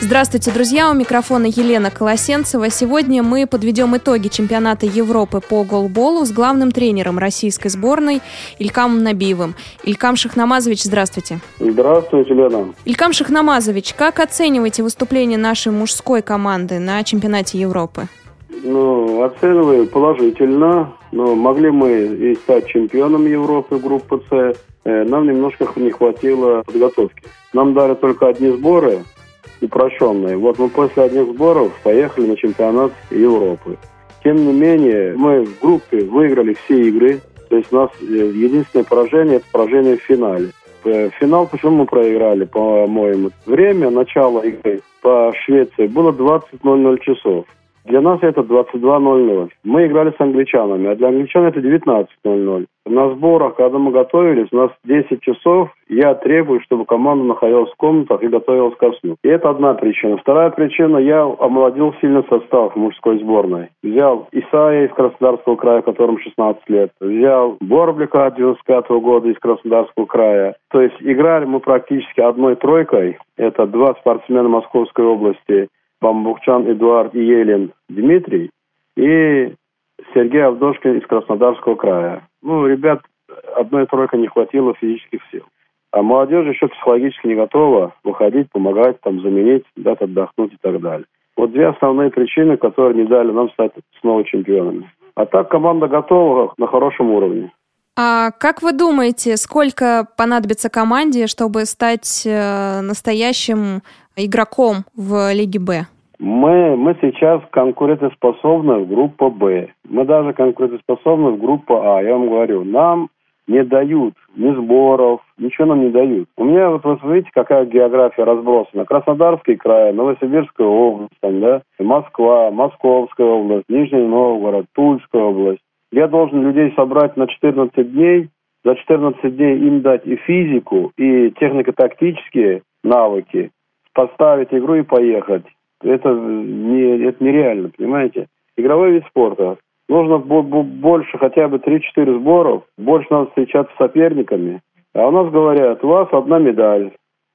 Здравствуйте, друзья! У микрофона Елена Колосенцева. Сегодня мы подведем итоги чемпионата Европы по голболу с главным тренером российской сборной Илькамом Набиевым. Илькам Шахнамазович, здравствуйте. Здравствуйте, Лена. Илькам Шахнамазович, как оцениваете выступление нашей мужской команды на чемпионате Европы? Ну, оцениваю положительно. Но могли мы и стать чемпионом Европы группы С. Э, нам немножко не хватило подготовки. Нам дали только одни сборы, упрощенные. Вот мы после одних сборов поехали на чемпионат Европы. Тем не менее, мы в группе выиграли все игры. То есть у нас э, единственное поражение – это поражение в финале. Э, финал почему мы проиграли, по-моему? Время начала игры по Швеции было 20.00 часов. Для нас это 22.00. Мы играли с англичанами, а для англичан это 19.00. На сборах, когда мы готовились, у нас 10 часов. Я требую, чтобы команда находилась в комнатах и готовилась ко сну. И это одна причина. Вторая причина, я омолодил сильно состав мужской сборной. Взял Исаия из Краснодарского края, которому 16 лет. Взял Борблика 95 -го года из Краснодарского края. То есть играли мы практически одной тройкой. Это два спортсмена Московской области Бамбукчан Эдуард и Елен Дмитрий и Сергей Авдошкин из Краснодарского края. Ну, ребят, одной тройкой не хватило физических сил. А молодежь еще психологически не готова выходить, помогать, там, заменить, дать отдохнуть и так далее. Вот две основные причины, которые не дали нам стать снова чемпионами. А так команда готова на хорошем уровне. А как вы думаете, сколько понадобится команде, чтобы стать э, настоящим игроком в Лиге Б? Мы, мы сейчас конкурентоспособны в группе Б. Мы даже конкурентоспособны в группе А. Я вам говорю, нам не дают ни сборов, ничего нам не дают. У меня, вот вы видите, какая география разбросана. Краснодарский край, Новосибирская область, там, да, Москва, Московская область, Нижний Новгород, Тульская область. Я должен людей собрать на 14 дней, за 14 дней им дать и физику, и технико-тактические навыки, поставить игру и поехать. Это, не, это нереально, понимаете? Игровой вид спорта. Нужно больше, хотя бы 3-4 сборов, больше надо встречаться с соперниками. А у нас говорят, у вас одна медаль,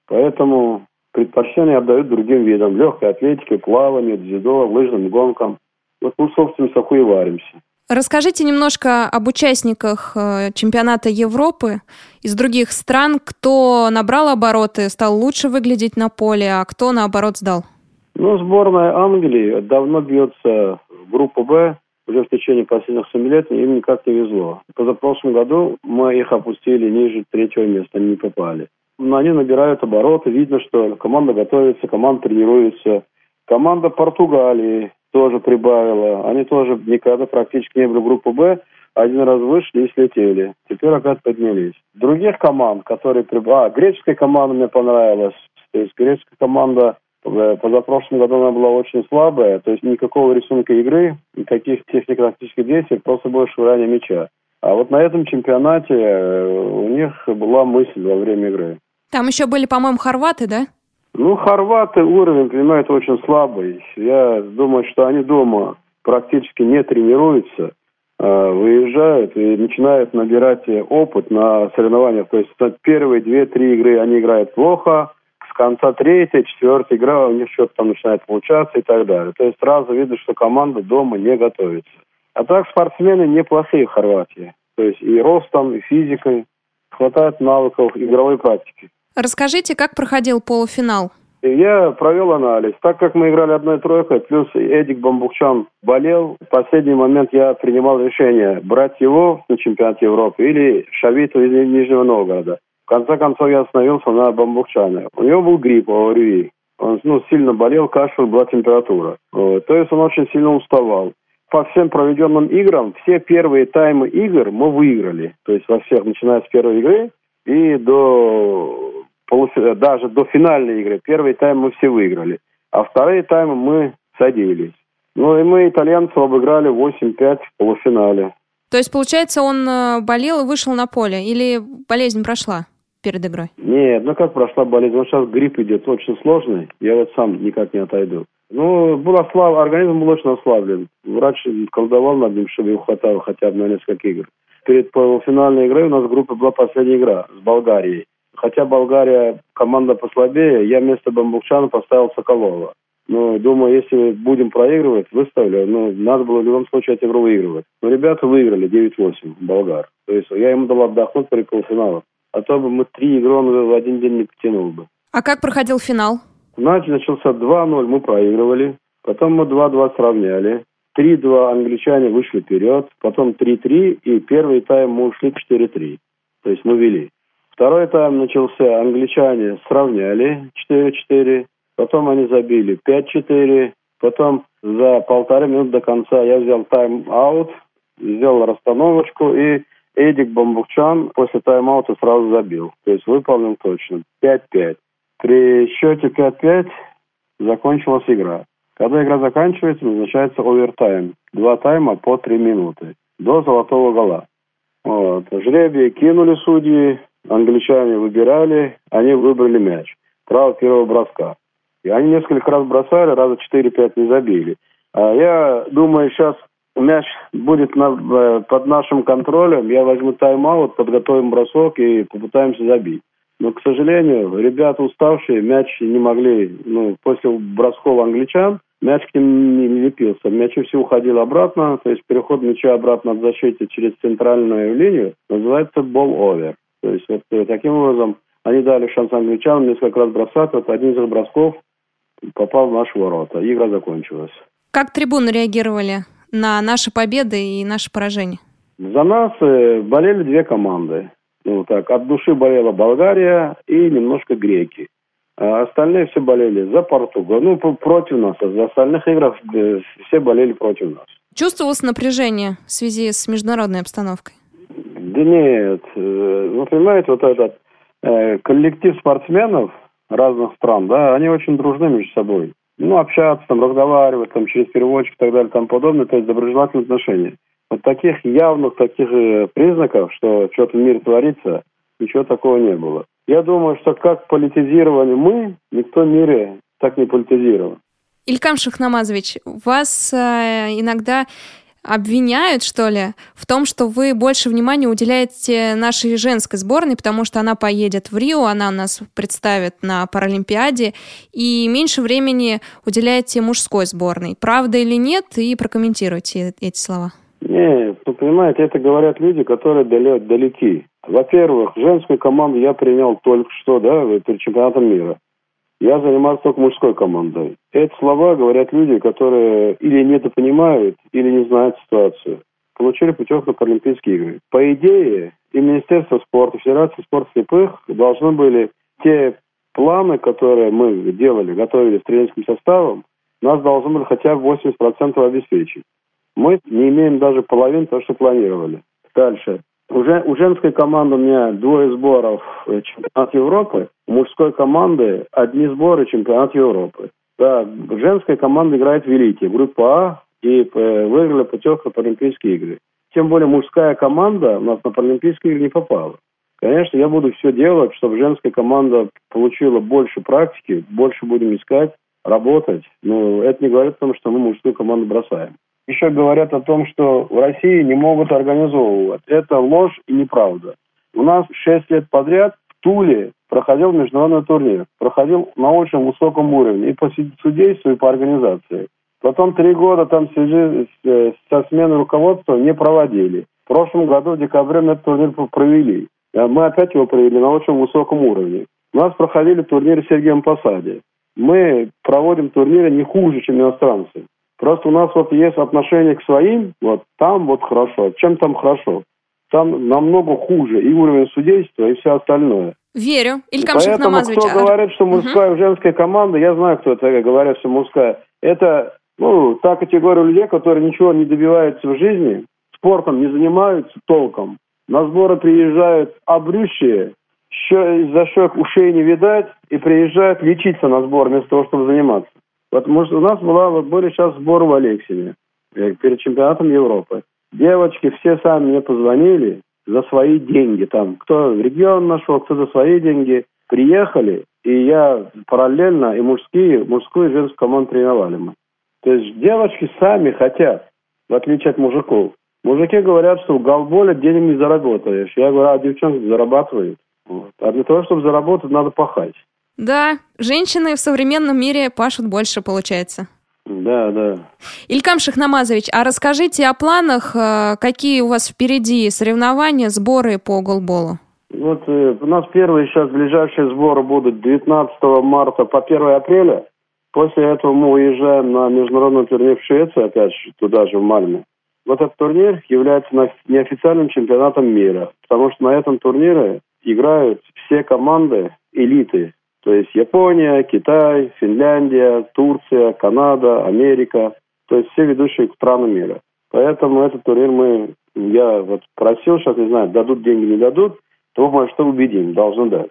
поэтому предпочтение отдают другим видам. Легкой атлетике, плаванию, дзюдо, лыжным гонкам. Вот мы, собственно, и варимся. Расскажите немножко об участниках э, чемпионата Европы из других стран. Кто набрал обороты, стал лучше выглядеть на поле, а кто, наоборот, сдал? Ну, сборная Англии давно бьется в группу «Б». Уже в течение последних 7 лет им никак не везло. Позапрошлом году мы их опустили ниже третьего места, они не попали. Но они набирают обороты, видно, что команда готовится, команда тренируется. Команда Португалии тоже прибавила. Они тоже никогда практически не были в группе «Б», один раз вышли и слетели. Теперь опять поднялись. Других команд, которые прибавили... А, греческая команда мне понравилась. То есть греческая команда э, позапрошлом году она была очень слабая, то есть никакого рисунка игры, никаких технико-тактических действий, просто больше швыряние мяча. А вот на этом чемпионате э, у них была мысль во время игры. Там еще были, по-моему, хорваты, да? Ну, хорваты уровень, понимаете, очень слабый. Я думаю, что они дома практически не тренируются, а выезжают и начинают набирать опыт на соревнованиях. То есть первые две-три игры они играют плохо, с конца третьей, четвертой игра у них что-то там начинает получаться и так далее. То есть сразу видно, что команда дома не готовится. А так спортсмены неплохие в Хорватии. То есть и ростом, и физикой. Хватает навыков игровой практики. Расскажите, как проходил полуфинал? Я провел анализ. Так как мы играли одной тройкой, плюс Эдик Бамбукчан болел, в последний момент я принимал решение брать его на чемпионат Европы или Шавиту из Нижнего Новгорода. В конце концов я остановился на Бамбукчане. У него был грипп, ОРВИ. Он ну, сильно болел, кашель, была температура. Вот. То есть он очень сильно уставал. По всем проведенным играм, все первые таймы игр мы выиграли. То есть во всех, начиная с первой игры и до полуфи... даже до финальной игры. Первый тайм мы все выиграли, а вторые таймы мы садились. Ну и мы итальянцев обыграли 8-5 в полуфинале. То есть, получается, он э, болел и вышел на поле? Или болезнь прошла перед игрой? Нет, ну как прошла болезнь? Вот сейчас грипп идет очень сложный. Я вот сам никак не отойду. Ну, был ослаб... организм был очень ослаблен. Врач колдовал над ним, чтобы его хватало хотя бы на несколько игр. Перед полуфинальной игрой у нас в группе была последняя игра с Болгарией хотя Болгария команда послабее, я вместо Бамбукчана поставил Соколова. Но думаю, если будем проигрывать, выставлю. Ну, надо было в любом случае эту игру выигрывать. Но ребята выиграли 9-8, болгар. То есть я ему дал отдохнуть при полуфинала. А то бы мы три игры он в один день не потянул бы. А как проходил финал? Матч начался 2-0, мы проигрывали. Потом мы 2-2 сравняли. 3-2 англичане вышли вперед. Потом 3-3. И первый тайм мы ушли 4-3. То есть мы вели. Второй тайм начался. Англичане сравняли 4-4. Потом они забили 5-4. Потом за полторы минуты до конца я взял тайм-аут, сделал расстановочку и Эдик Бамбукчан после тайм-аута сразу забил. То есть выполнил точно. 5-5. При счете 5-5 закончилась игра. Когда игра заканчивается, назначается овертайм. Два тайма по три минуты. До золотого гола. Вот. Жребий кинули судьи, англичане выбирали, они выбрали мяч. Право первого броска. И они несколько раз бросали, раза 4-5 не забили. А я думаю, сейчас мяч будет на, э, под нашим контролем, я возьму тайм-аут, подготовим бросок и попытаемся забить. Но, к сожалению, ребята уставшие, мяч не могли, ну, после бросков англичан, мяч к ним не лепился. Мяч все уходил обратно, то есть переход мяча обратно от защиты через центральную линию называется ball-over. То есть вот э, таким образом они дали шанс англичанам несколько раз бросать. Вот один из бросков попал в наши ворота. Игра закончилась. Как трибуны реагировали на наши победы и наше поражение? За нас э, болели две команды. Ну, так, от души болела Болгария и немножко греки. А остальные все болели за Португалию. Ну, против нас. А за остальных играх э, все болели против нас. Чувствовалось напряжение в связи с международной обстановкой? Да нет. Э, вы понимаете, вот этот э, коллектив спортсменов разных стран, да, они очень дружны между собой. Ну, общаться, там, разговаривать, там, через переводчик и так далее, там подобное, то есть доброжелательные отношения. Вот таких явных таких э, признаков, что что-то в мире творится, ничего такого не было. Я думаю, что как политизировали мы, никто в мире так не политизировал. Илькам Шахнамазович, вас э, иногда обвиняют, что ли, в том, что вы больше внимания уделяете нашей женской сборной, потому что она поедет в Рио, она нас представит на Паралимпиаде, и меньше времени уделяете мужской сборной. Правда или нет? И прокомментируйте эти слова. Нет, ну, понимаете, это говорят люди, которые далеки. Во-первых, женскую команду я принял только что, да, перед чемпионатом мира. Я занимался только мужской командой. Эти слова говорят люди, которые или недопонимают, или не знают ситуацию. Получили путевку на Паралимпийские игры. По идее, и Министерство спорта, и Федерация спорта слепых должны были те планы, которые мы делали, готовили с тренерским составом, нас должны были хотя бы 80% обеспечить. Мы не имеем даже половины того, что планировали. Дальше. Уже у женской команды у меня двое сборов э, чемпионат Европы, у мужской команды одни сборы чемпионат Европы. Да, женская команда играет в Великий, группа А, и э, выиграли путевку на Паралимпийские игры. Тем более мужская команда у нас на Паралимпийские игры не попала. Конечно, я буду все делать, чтобы женская команда получила больше практики, больше будем искать, работать. Но это не говорит о том, что мы мужскую команду бросаем еще говорят о том, что в России не могут организовывать. Это ложь и неправда. У нас шесть лет подряд в Туле проходил международный турнир. Проходил на очень высоком уровне и по судейству, и по организации. Потом три года там связи со сменой руководства не проводили. В прошлом году в декабре мы этот турнир провели. А мы опять его провели на очень высоком уровне. У нас проходили турниры в Сергеем Посаде. Мы проводим турниры не хуже, чем иностранцы. Просто у нас вот есть отношение к своим, вот там вот хорошо. Чем там хорошо? Там намного хуже и уровень судейства, и все остальное. Верю. Илькам Поэтому кто говорит, что мужская угу. женская команда, я знаю, кто это говорят, что мужская. Это, ну, та категория людей, которые ничего не добиваются в жизни, спортом не занимаются толком. На сборы приезжают обрющие, за щек ушей не видать, и приезжают лечиться на сбор вместо того, чтобы заниматься. Вот может, у нас была, вот были сейчас сборы в Алексине э, перед чемпионатом Европы. Девочки все сами мне позвонили за свои деньги. Там кто регион нашел, кто за свои деньги. Приехали, и я параллельно и мужские, мужскую и женскую команду тренировали мы. То есть девочки сами хотят, в отличие от мужиков. Мужики говорят, что в голболе денег не заработаешь. Я говорю, а девчонки зарабатывают. Вот. А для того, чтобы заработать, надо пахать. Да, женщины в современном мире пашут больше, получается. Да, да. Илькам Шахнамазович, а расскажите о планах, э, какие у вас впереди соревнования, сборы по голболу? Вот э, у нас первые сейчас ближайшие сборы будут 19 марта по 1 апреля. После этого мы уезжаем на международный турнир в Швеции, опять же, туда же, в Мальме. Вот этот турнир является неофициальным чемпионатом мира, потому что на этом турнире играют все команды элиты. То есть Япония, Китай, Финляндия, Турция, Канада, Америка. То есть все ведущие страны мира. Поэтому этот турнир мы, я вот просил, сейчас не знаю, дадут деньги, не дадут, думаю, что убедим, должны дать.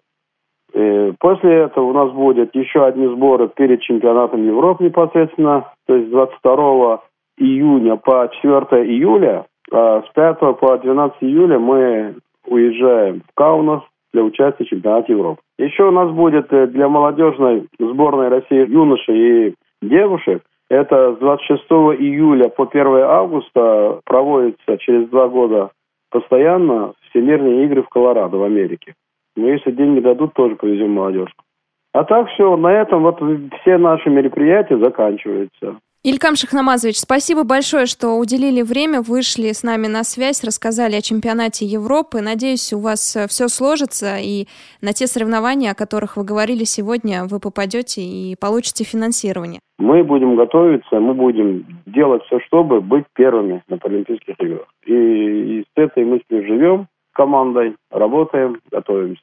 И э, после этого у нас будет еще одни сборы перед чемпионатом Европы непосредственно, то есть 22 июня по 4 июля, а с 5 по 12 июля мы уезжаем в Каунас для участия в чемпионате Европы. Еще у нас будет э, для молодежной сборной России юношей и девушек это с 26 июля по 1 августа проводится через два года постоянно всемирные игры в Колорадо в Америке. Но если деньги дадут, тоже повезем молодежку. А так все, на этом вот все наши мероприятия заканчиваются. Илькам Шахнамазович, спасибо большое, что уделили время, вышли с нами на связь, рассказали о чемпионате Европы. Надеюсь, у вас э, все сложится, и на те соревнования, о которых вы говорили сегодня, вы попадете и получите финансирование. Мы будем готовиться, мы будем делать все, чтобы быть первыми на Паралимпийских играх. И, и с этой мыслью живем командой, работаем, готовимся.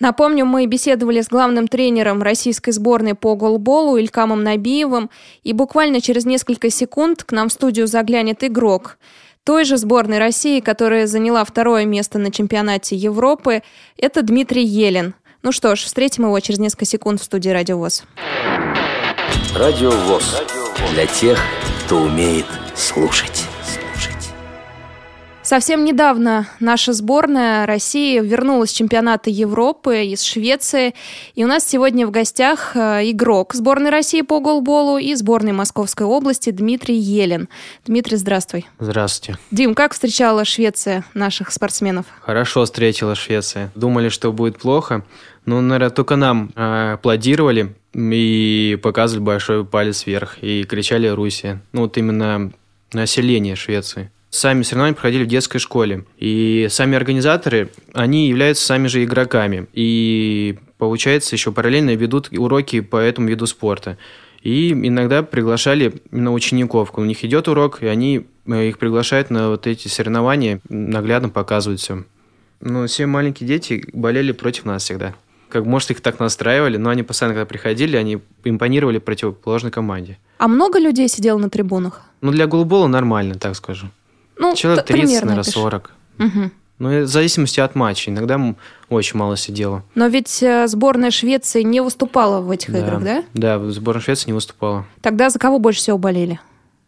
Напомню, мы беседовали с главным тренером российской сборной по голболу Илькамом Набиевым, и буквально через несколько секунд к нам в студию заглянет игрок той же сборной России, которая заняла второе место на чемпионате Европы. Это Дмитрий Елен. Ну что ж, встретим его через несколько секунд в студии Радио ВОЗ. Радио ВОЗ. Для тех, кто умеет слушать. Совсем недавно наша сборная России вернулась с чемпионата Европы из Швеции. И у нас сегодня в гостях э, игрок сборной России по голболу и сборной Московской области Дмитрий Елен. Дмитрий, здравствуй. Здравствуйте. Дим, как встречала Швеция наших спортсменов? Хорошо встретила Швеция. Думали, что будет плохо. Но, наверное, только нам э, аплодировали и показывали большой палец вверх и кричали «Руси». Ну, вот именно население Швеции. Сами соревнования проходили в детской школе. И сами организаторы, они являются сами же игроками. И, получается, еще параллельно ведут уроки по этому виду спорта. И иногда приглашали именно учеников. У них идет урок, и они э, их приглашают на вот эти соревнования, наглядно показывают все. Но все маленькие дети болели против нас всегда. Как может их так настраивали, но они постоянно, когда приходили, они импонировали противоположной команде. А много людей сидело на трибунах? Ну, для голубола нормально, так скажу. Ну, Человек 30, наверное, 40. Угу. Ну, в зависимости от матча. Иногда очень мало сидела. Но ведь э, сборная Швеции не выступала в этих да. играх, да? Да, сборная Швеции не выступала. Тогда за кого больше всего болели?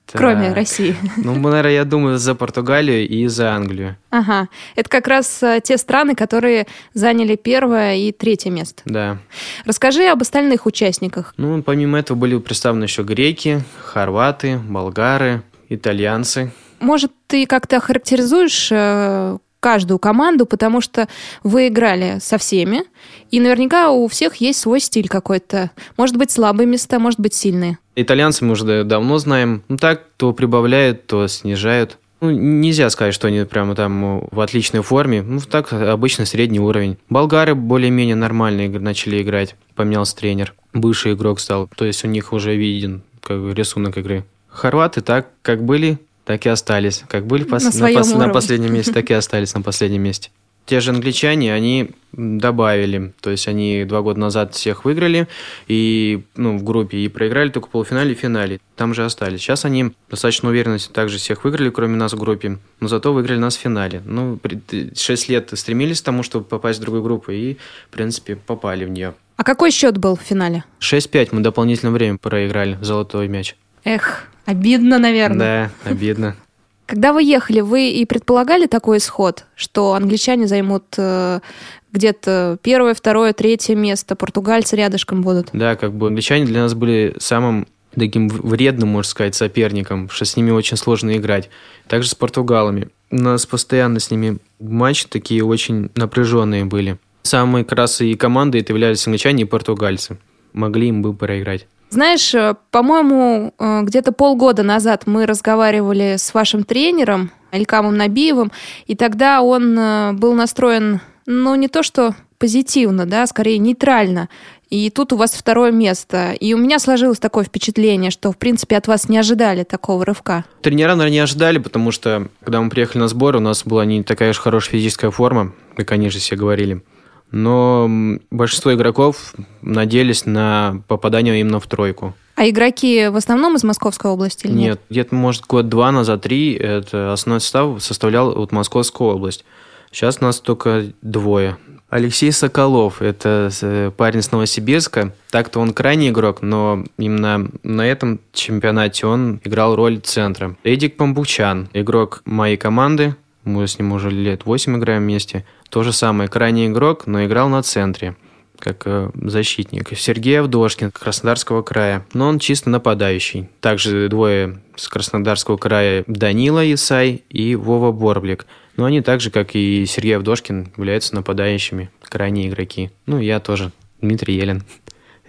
Так. Кроме России. Ну, наверное, я думаю, за Португалию и за Англию. Ага. Это как раз э, те страны, которые заняли первое и третье место. Да. Расскажи об остальных участниках. Ну, помимо этого были представлены еще греки, хорваты, болгары, итальянцы. Может, ты как-то характеризуешь э, каждую команду, потому что вы играли со всеми, и наверняка у всех есть свой стиль какой-то. Может быть, слабые места, может быть, сильные. Итальянцы мы уже давно знаем. Ну так, то прибавляют, то снижают. Ну, нельзя сказать, что они прямо там в отличной форме. Ну, так, обычно средний уровень. Болгары более-менее нормально начали играть. Поменялся тренер. Бывший игрок стал. То есть у них уже виден как рисунок игры. Хорваты так, как были, так и остались. Как были пос... на, на, пос... на последнем месте, так и остались на последнем месте. Те же англичане, они добавили, то есть они два года назад всех выиграли и, ну, в группе и проиграли только в полуфинале и финале. Там же остались. Сейчас они достаточно уверенно также всех выиграли, кроме нас в группе, но зато выиграли нас в финале. Ну, шесть лет стремились к тому, чтобы попасть в другую группу и, в принципе, попали в нее. А какой счет был в финале? 6-5 мы дополнительное время проиграли золотой мяч. Эх, обидно, наверное. Да, обидно. Когда вы ехали, вы и предполагали такой исход, что англичане займут э, где-то первое, второе, третье место, португальцы рядышком будут? Да, как бы англичане для нас были самым таким вредным, можно сказать, соперником, что с ними очень сложно играть. Также с португалами. У нас постоянно с ними матчи такие очень напряженные были. Самые красные команды это являлись англичане и португальцы. Могли им бы проиграть. Знаешь, э, по-моему, э, где-то полгода назад мы разговаривали с вашим тренером Алькамом Набиевым, и тогда он э, был настроен, ну, не то что позитивно, да, скорее нейтрально. И тут у вас второе место. И у меня сложилось такое впечатление, что, в принципе, от вас не ожидали такого рывка. Тренера, наверное, не ожидали, потому что, когда мы приехали на сбор, у нас была не такая уж хорошая физическая форма, как они же все говорили но большинство игроков надеялись на попадание именно в тройку. А игроки в основном из Московской области или нет? Нет, где-то, может, год-два назад, три, это основной состав составлял вот Московская область. Сейчас нас только двое. Алексей Соколов, это э, парень с Новосибирска. Так-то он крайний игрок, но именно на этом чемпионате он играл роль центра. Эдик Памбучан, игрок моей команды, мы с ним уже лет 8 играем вместе. То же самое, крайний игрок, но играл на центре как э, защитник. Сергей Авдошкин Краснодарского края, но он чисто нападающий. Также двое с Краснодарского края Данила Исай и Вова Борблик. Но они так же, как и Сергей Авдошкин, являются нападающими, крайние игроки. Ну, я тоже, Дмитрий Елен.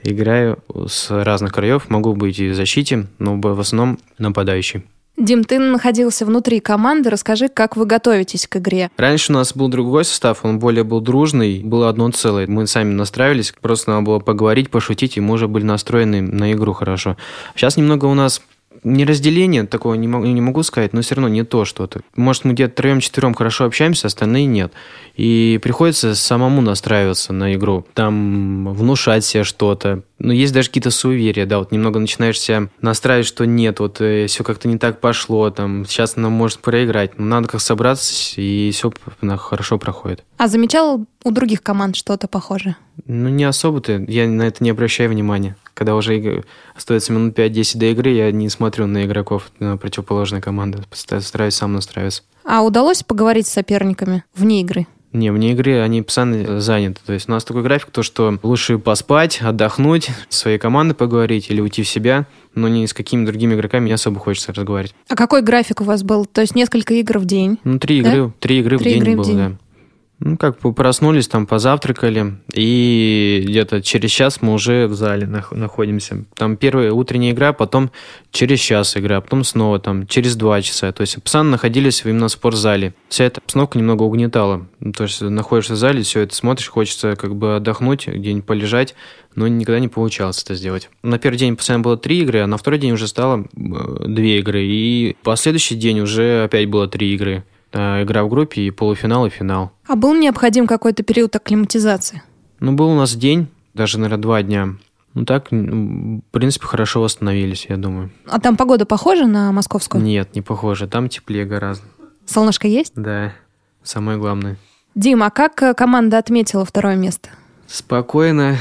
Играю с разных краев, могу быть и в защите, но в основном нападающий. Дим, ты находился внутри команды. Расскажи, как вы готовитесь к игре. Раньше у нас был другой состав, он более был дружный, было одно целое. Мы сами настраивались, просто надо было поговорить, пошутить, и мы уже были настроены на игру хорошо. Сейчас немного у нас не разделение такого не могу, не могу сказать, но все равно не то что-то. Может, мы где-то троем-четвером хорошо общаемся, остальные нет. И приходится самому настраиваться на игру. Там внушать себе что-то. Но есть даже какие-то суеверия, да, вот немного начинаешь себя настраивать, что нет, вот э, все как-то не так пошло, там, сейчас нам может проиграть. Но надо как собраться, и все хорошо проходит. А замечал у других команд что-то похожее? Ну, не особо-то. Я на это не обращаю внимания. Когда уже остается минут 5-10 до игры, я не смотрю на игроков на противоположной команды. Стараюсь сам настраиваться. А удалось поговорить с соперниками вне игры? Не, вне игры они постоянно заняты. То есть у нас такой график, то что лучше поспать, отдохнуть, с своей командой поговорить или уйти в себя, но ни с какими другими игроками не особо хочется разговаривать. А какой график у вас был? То есть несколько игр в день? Ну, три да? игры, три игры три в день игры было, в день. да. Ну, как проснулись, там позавтракали, и где-то через час мы уже в зале находимся. Там первая утренняя игра, потом через час игра, потом снова там через два часа. То есть постоянно находились именно в спортзале. Вся эта обстановка немного угнетала. Ну, то есть находишься в зале, все это смотришь, хочется как бы отдохнуть, где-нибудь полежать, но никогда не получалось это сделать. На первый день постоянно было три игры, а на второй день уже стало э, две игры. И последующий день уже опять было три игры. Э, игра в группе и полуфинал и финал. А был необходим какой-то период акклиматизации? Ну, был у нас день, даже, наверное, два дня. Ну так, в принципе, хорошо восстановились, я думаю. А там погода похожа на московскую? Нет, не похожа. Там теплее гораздо. Солнышко есть? Да, самое главное. Дима, а как э, команда отметила второе место? Спокойно,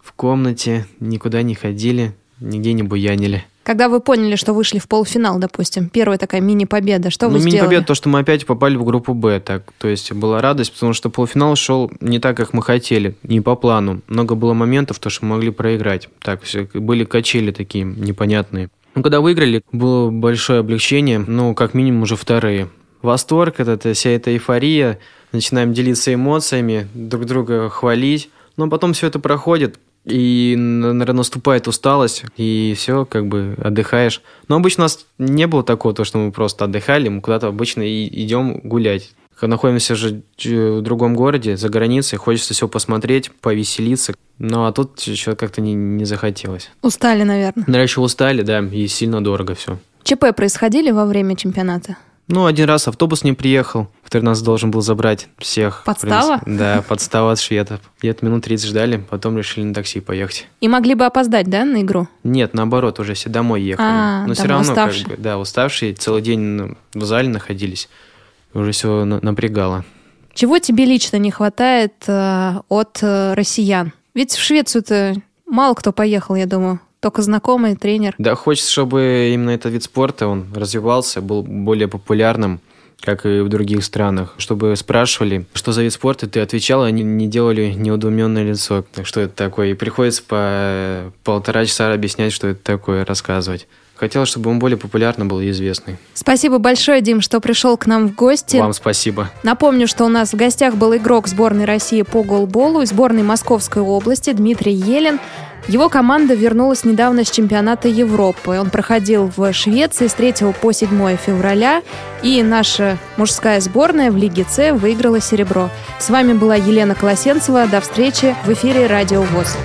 в комнате, никуда не ходили, нигде не буянили. Когда вы поняли, что вышли в полуфинал, допустим, первая такая мини-победа, что ну, вы сделали? мини-победа, то, что мы опять попали в группу «Б», так, то есть была радость, потому что полуфинал шел не так, как мы хотели, не по плану. Много было моментов, то, что мы могли проиграть. Так, все, были качели такие непонятные. Ну, когда выиграли, было большое облегчение, ну, как минимум уже вторые. Восторг, это, вся эта эйфория, начинаем делиться эмоциями, друг друга хвалить, но потом все это проходит, и, наверное, наступает усталость, и все, как бы отдыхаешь. Но обычно у нас не было такого, то, что мы просто отдыхали, мы куда-то обычно и идем гулять. Находимся же в другом городе, за границей, хочется все посмотреть, повеселиться. Ну, а тут еще как-то не, не захотелось. Устали, наверное. Наверное, еще устали, да, и сильно дорого все. ЧП происходили во время чемпионата? Ну, один раз автобус не приехал, который нас должен был забрать всех. Подстава? Да, подстава от шведов. Где-то минут 30 ждали, потом решили на такси поехать. И могли бы опоздать, да, на игру? Нет, наоборот, уже все домой ехали. А, Но все равно, уставшие. как бы, да, уставшие, целый день в зале находились. Уже все напрягало. Чего тебе лично не хватает э, от э, россиян? Ведь в Швецию-то мало кто поехал, я думаю. Только знакомый тренер. Да, хочется, чтобы именно этот вид спорта, он развивался, был более популярным как и в других странах, чтобы спрашивали, что за вид спорта, ты отвечал, они не делали неудуменное лицо, что это такое. И приходится по полтора часа объяснять, что это такое, рассказывать. Хотелось, чтобы он более популярный был и известный. Спасибо большое, Дим, что пришел к нам в гости. Вам спасибо. Напомню, что у нас в гостях был игрок сборной России по голболу и сборной Московской области Дмитрий Елен. Его команда вернулась недавно с чемпионата Европы. Он проходил в Швеции с 3 по 7 февраля, и наша мужская сборная в Лиге С выиграла серебро. С вами была Елена Колосенцева. До встречи в эфире «Радио ВОЗ».